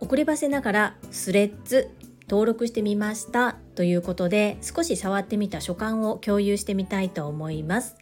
遅ればせながらスレッズ登録してみましたということで少し触ってみた所感を共有してみたいと思います。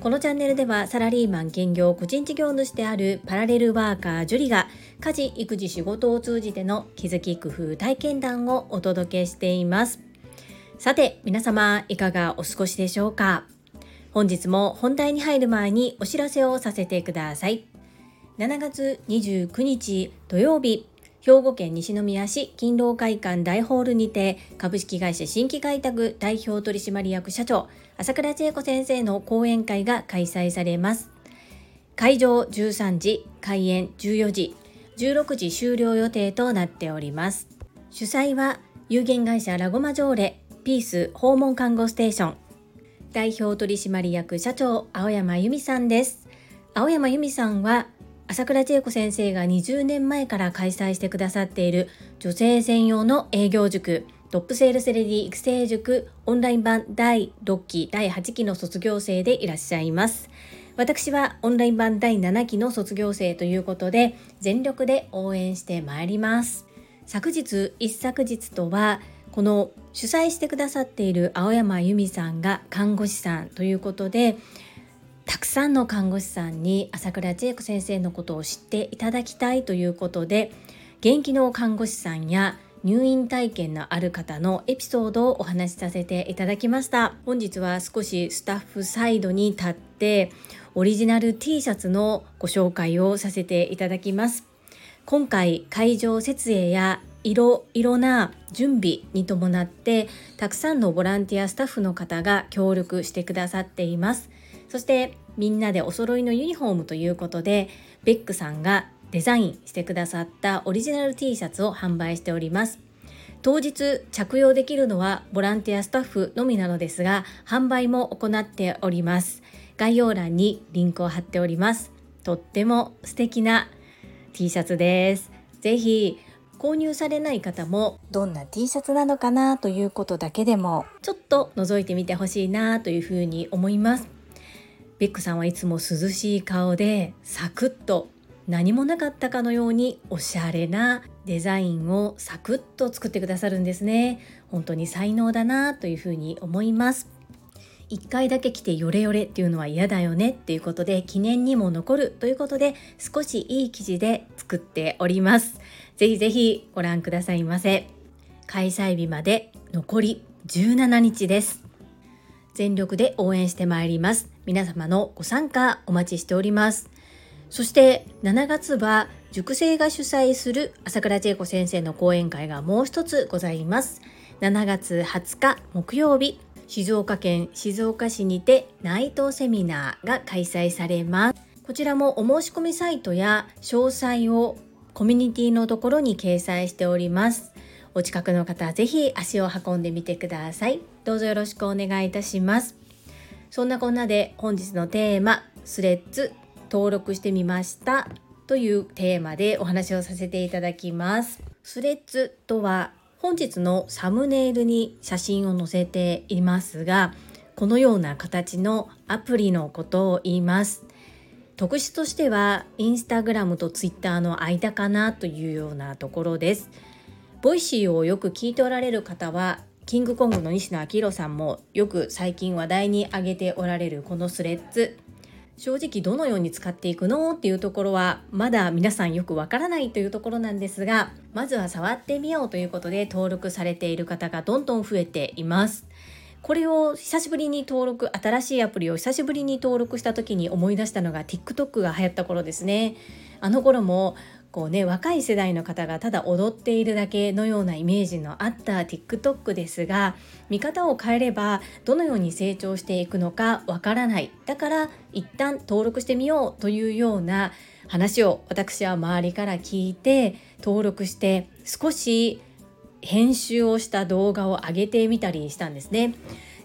このチャンネルではサラリーマン兼業個人事業主であるパラレルワーカージュリが家事育児仕事を通じての気づき工夫体験談をお届けしています。さて皆様いかがお過ごしでしょうか？本日も本題に入る前にお知らせをさせてください。7月29日土曜日兵庫県西宮市勤労会館大ホールにて株式会社新規開拓代表取締役社長朝倉千恵子先生の講演会が開催されます。会場13時開演14時16時終了予定となっております。主催は有限会社ラゴマ条例ピース訪問看護ステーション。代表取締役社長青山由美さんです。青山由美さんは朝倉千恵子先生が20年前から開催してくださっている女性専用の営業塾トップセールスレディ育成塾オンライン版第6期第8期の卒業生でいらっしゃいます。私はオンライン版第7期の卒業生ということで全力で応援してまいります。昨日一昨日とはこの主催してくださっている青山由美さんが看護師さんということでたくさんの看護師さんに朝倉千恵子先生のことを知っていただきたいということで元気の看護師さんや入院体験のある方のエピソードをお話しさせていただきました。本日は少しスタッフサイドに立ってオリジナル T シャツのご紹介をさせていただきます。今回会場設営やいろいろな準備に伴ってたくさんのボランティアスタッフの方が協力してくださっています。そしてみんなでお揃いのユニフォームということでベックさんがデザインしてくださったオリジナル T シャツを販売しております。当日着用できるのはボランティアスタッフのみなのですが販売も行っております。概要欄にリンクを貼っております。とっても素敵な T シャツです。ぜひ購入されない方もどんな T シャツなのかなということだけでもちょっと覗いてみてほしいなというふうに思います。ベックさんはいつも涼しい顔でサクッと何もなかったかのようにおしゃれなデザインをサクッと作ってくださるんですね。本当に才能だなというふうに思います1回だけ来てヨレヨレっていうのは嫌だよねっていうことで記念にも残るということで少しいい生地で作っております。ぜひぜひご覧くださいませ。開催日まで残り17日です。全力で応援してまいります。皆様のご参加お待ちしております。そして7月は塾生が主催する朝倉千恵子先生の講演会がもう一つございます。7月20日木曜日静岡県静岡市にてナイトセミナーが開催されます。こちらもお申し込みサイトや詳細をコミュニティのところに掲載しております。お近くの方ぜひ足を運んでみてください。どうぞよろしくお願いいたします。そんなこんなで本日のテーマスレッズ登録してみましたというテーマでお話をさせていただきます。スレッズとは本日のサムネイルに写真を載せていますがこのような形のアプリのことを言います。特徴としてはインスタグラムとツイッターの間かなというようなところです。ボイシーをよく聞いておられる方はキングコングの西野亮廣さんもよく最近話題に挙げておられるこのスレッズ。正直どのように使っていくのっていうところはまだ皆さんよくわからないというところなんですがまずは触ってみようということで登録されている方がどんどん増えています。これを久しぶりに登録新しいアプリを久しぶりに登録した時に思い出したのが TikTok が流行った頃ですね。あの頃もこうね若い世代の方がただ踊っているだけのようなイメージのあった TikTok ですが見方を変えればどのように成長していくのかわからないだから一旦登録してみようというような話を私は周りから聞いて登録して少し編集をした動画を上げてみたりしたんですね。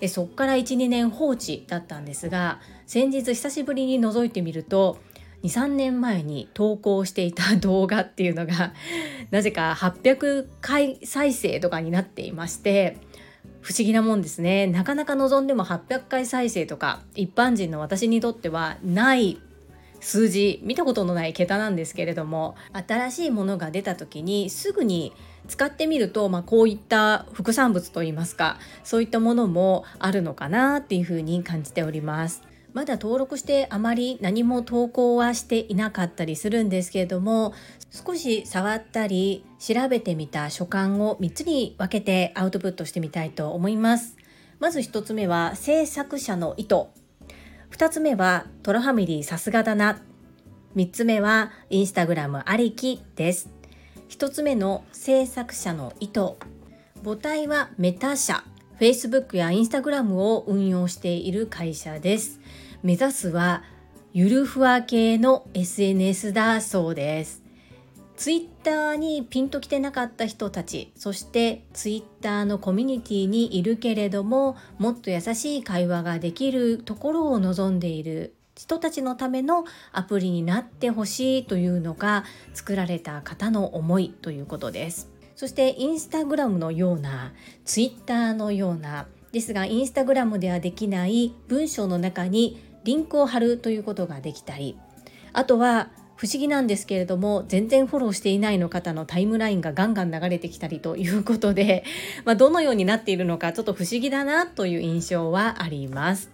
でそっから12年放置だったんですが先日久しぶりに覗いてみると23年前に投稿していた動画っていうのが なぜか800回再生とかになっていまして不思議なもんですねなかなか望んでも800回再生とか一般人の私にとってはない数字見たことのない桁なんですけれども新しいものが出た時にすぐに使ってみると、まあ、こういった副産物といいますかそういったものもあるのかなっていうふうに感じております。まだ登録してあまり何も投稿はしていなかったりするんですけれども少し触ったり調べてみた所感を3つに分けてアウトプットしてみたいと思います。まず1つ目は制作者の意図。2つ目はトラファミリーさすがだな。3つ目はインスタグラムありきです。1つ目の制作者の意図。母体はメタ社。Facebook や Instagram を運用している会社です。目指すはゆるふわ系の SNS だそうです。ツイッターにピンときてなかった人たちそしてツイッターのコミュニティにいるけれどももっと優しい会話ができるところを望んでいる人たちのためのアプリになってほしいというのが作られた方の思いということです。そしてインスタグラムのようなツイッターのようなですがインスタグラムではできない文章の中にリンクを貼るということができたりあとは不思議なんですけれども全然フォローしていないの方のタイムラインがガンガン流れてきたりということで、まあ、どのようになっているのかちょっと不思議だなという印象はあります。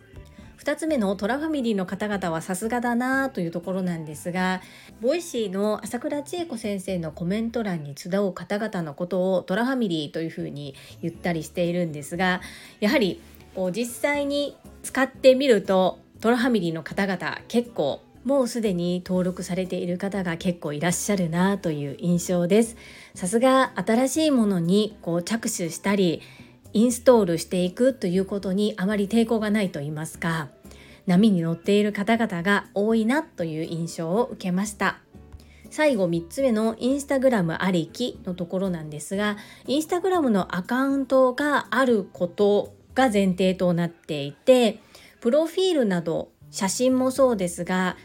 2つ目のトラファミリーの方々はさすがだなというところなんですがボイシーの朝倉千恵子先生のコメント欄に集う方々のことをトラファミリーというふうに言ったりしているんですがやはりこう実際に使ってみるとトラファミリーの方々結構もうすでに登録されている方が結構いらっしゃるなという印象です。さすが新しいものにこう着手したりインストールしていくということにあまり抵抗がないと言いますか波に乗っている方々が多いなという印象を受けました。最後3つ目のインスタグラムありきのところなんですがインスタグラムのアカウントがあることが前提となっていてプロフィールなど写真もそうですが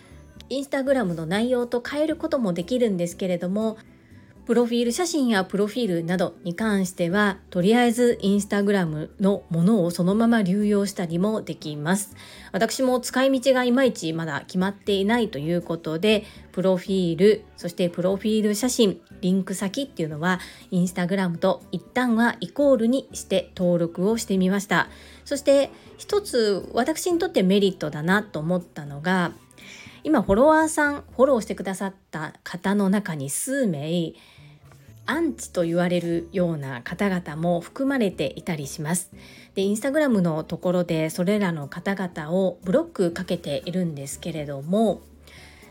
インスタグラムの内容と変えることもできるんですけれどもプロフィール写真やプロフィールなどに関してはとりあえずインスタグラムのものをそのまま流用したりもできます。私も使い道がいまいちまだ決まっていないということでプロフィールそしてプロフィール写真リンク先っていうのはインスタグラムと一旦はイコールにして登録をしてみました。そして一つ私にとってメリットだなと思ったのが今フォロワーさんフォローしてくださった方の中に数名アンチと言われるような方々も含まれていたりします。で、インスタグラムのところでそれらの方々をブロックかけているんですけれども、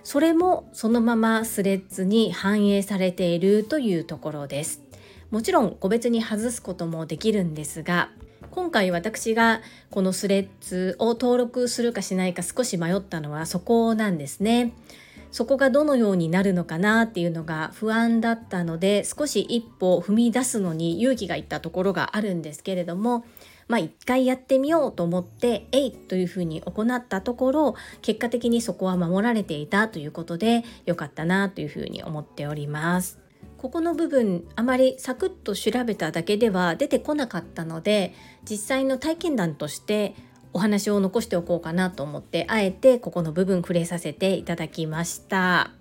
それもそのままスレッズに反映されているというところです。もちろん個別に外すこともできるんですが、今回私がこのスレッズを登録するかしないか少し迷ったのはそこなんですね。そこがどのようになるのかなっていうのが不安だったので少し一歩踏み出すのに勇気がいったところがあるんですけれどもまあ一回やってみようと思って「えい!」というふうに行ったところ結果的にそこは守られていたということで良かったなというふうに思っております。ここの部分あまりサクッと調べただけでは出てこなかったので実際の体験談としてお話を残しておこうかなと思ってあえてここの部分触れさせていただきました。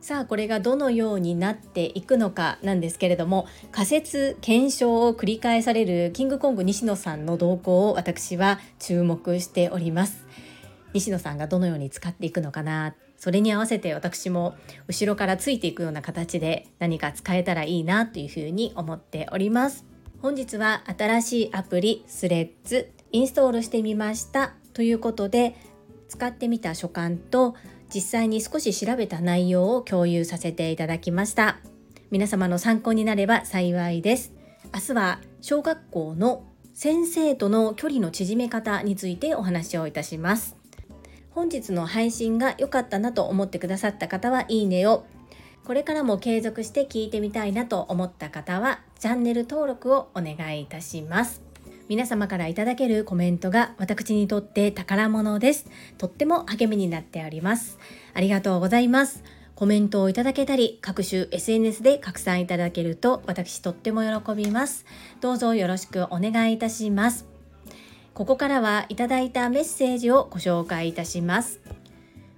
さあこれがどのようになっていくのかなんですけれども仮説検証を繰り返されるキングコング西野さんの動向を私は注目しております。西野さんがどのように使っていくのかな？それに合わせて私も後ろからついていくような形で何か使えたらいいなというふうに思っております。本日は新しいアプリスレッズインストールしてみましたということで使ってみた所感と実際に少し調べた内容を共有させていただきました。皆様の参考になれば幸いです。明日は小学校の先生との距離の縮め方についてお話をいたします。本日の配信が良かったなと思ってくださった方はいいねを。これからも継続して聞いてみたいなと思った方はチャンネル登録をお願いいたします。皆様からいただけるコメントが私にとって宝物です。とっても励みになっております。ありがとうございます。コメントをいただけたり、各種 SNS で拡散いただけると私とっても喜びます。どうぞよろしくお願いいたします。ここからはいただいたメッセージをご紹介いたします。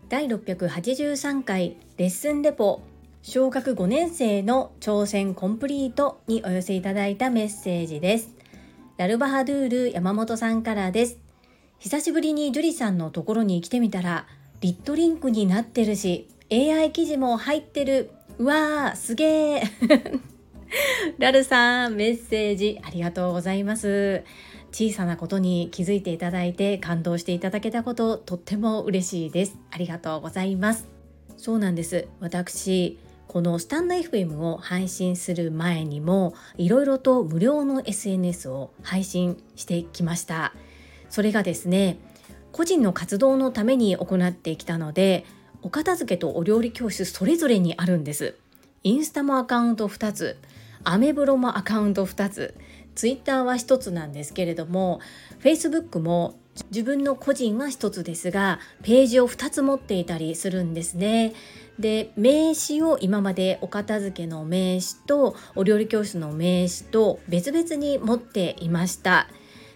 第683回レッスンレポ小学5年生の挑戦コンプリートにお寄せいただいたメッセージですラルバハドゥール山本さんからです。久しぶりにジュリさんのところに来てみたらリットリンクになってるし AI 記事も入ってる。うわーすげー。ラルさんメッセージありがとうございます。小さなことに気づいていただいて感動していただけたこととっても嬉しいです。ありがとうございます。そうなんです。私このスタンド FM を配信する前にもいろいろと無料の SNS を配信してきました。それがですね個人の活動のために行ってきたのでお片付けとお料理教室それぞれにあるんです。インスタもアカウント2つアメブロもアカウント2つツイッターは1つなんですけれども Facebook も自分の個人は1つですがページを2つ持っていたりするんですね。で名刺を今までお片付けの名刺とお料理教室の名刺と別々に持っていました。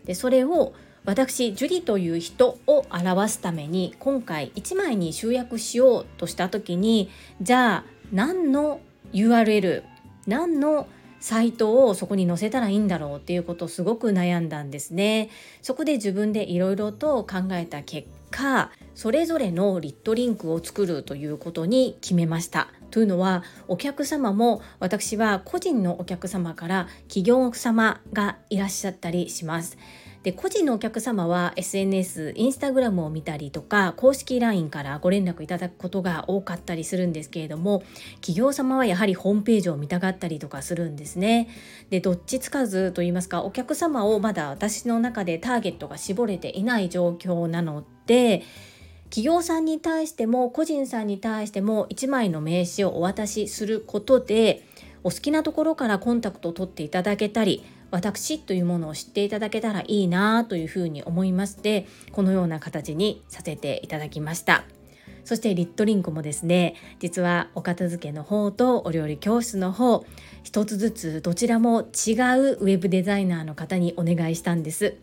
でそれを私ジュリという人を表すために今回1枚に集約しようとした時にじゃあ何の URL 何のサイトをそこに載せたらいいんだろうっていうことをすごく悩んだんですね。そこで自分でいろいろと考えた結果それぞれのリットリンクを作るということに決めました。というのはお客様も私は個人のお客様から企業様がいらっしゃったりします。で個人のお客様は SNS インスタグラムを見たりとか公式 LINE からご連絡いただくことが多かったりするんですけれども企業様はやはりホームページを見たがったりとかするんですね。でどっちつかずと言いますかお客様をまだ私の中でターゲットが絞れていない状況なので企業さんに対しても個人さんに対しても1枚の名刺をお渡しすることでお好きなところからコンタクトを取っていただけたり私というものを知っていただけたらいいなというふうに思いましてこのような形にさせていただきました。そしてリットリンクもですね実はお片付けの方とお料理教室の方一つずつどちらも違うウェブデザイナーの方にお願いしたんです。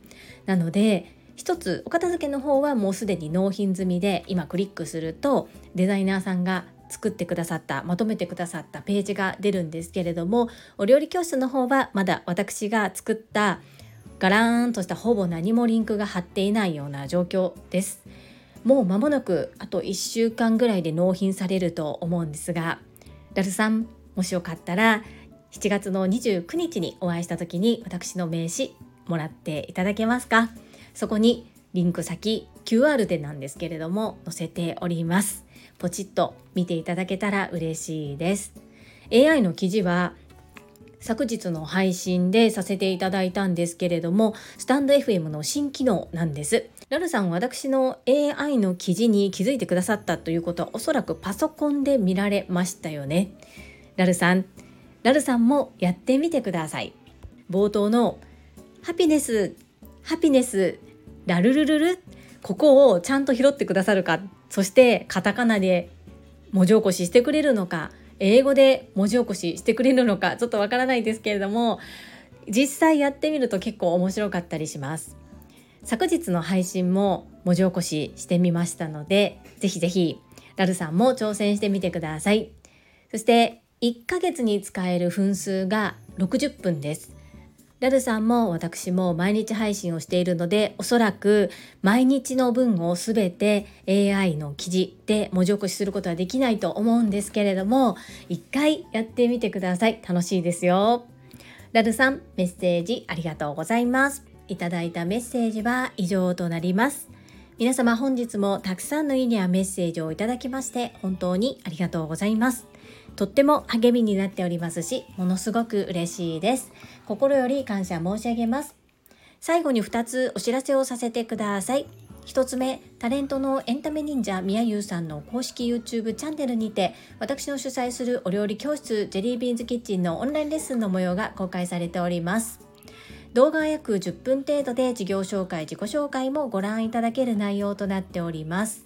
なので一つお片付けの方はもうすでに納品済みで今クリックするとデザイナーさんが作ってくださったまとめてくださったページが出るんですけれどもお料理教室の方はまだ私が作ったガラーンとしたほぼ何もリンクが貼っていないような状況です。もう間もなくあと1週間ぐらいで納品されると思うんですがラルさんもしよかったら7月の29日にお会いした時に私の名刺もらっていただけますか？そこにリンク先 QR でなんですけれども載せております。ポチッと見ていただけたら嬉しいです。AI の記事は昨日の配信でさせていただいたんですけれどもスタンド FM の新機能なんです。ラルさん私の AI の記事に気づいてくださったということはおそらくパソコンで見られましたよね。ラルさんラルさんもやってみてください。冒頭のハピネスハピネスラルルルルここをちゃんと拾ってくださるかそしてカタカナで文字起こししてくれるのか英語で文字起こししてくれるのかちょっとわからないですけれども実際やってみると結構面白かったりします。昨日の配信も文字起こししてみましたのでぜひぜひラルさんも挑戦してみてください。そして1ヶ月に使える分数が60分です。ラルさんも私も毎日配信をしているのでおそらく毎日の分をすべて AI の記事で文字起こしすることはできないと思うんですけれども一回やってみてください。楽しいですよ。ラルさんメッセージありがとうございます。いただいたメッセージは以上となります。皆様本日もたくさんのいいねやメッセージをいただきまして本当にありがとうございます。とっても励みになっておりますしものすごく嬉しいです。心より感謝申し上げます。最後に2つお知らせをさせてください。1つ目タレントのエンタメ忍者みやゆうさんの公式 YouTube チャンネルにて私の主催するお料理教室ジェリービーンズキッチンのオンラインレッスンの模様が公開されております。動画は約10分程度で事業紹介自己紹介もご覧いただける内容となっております。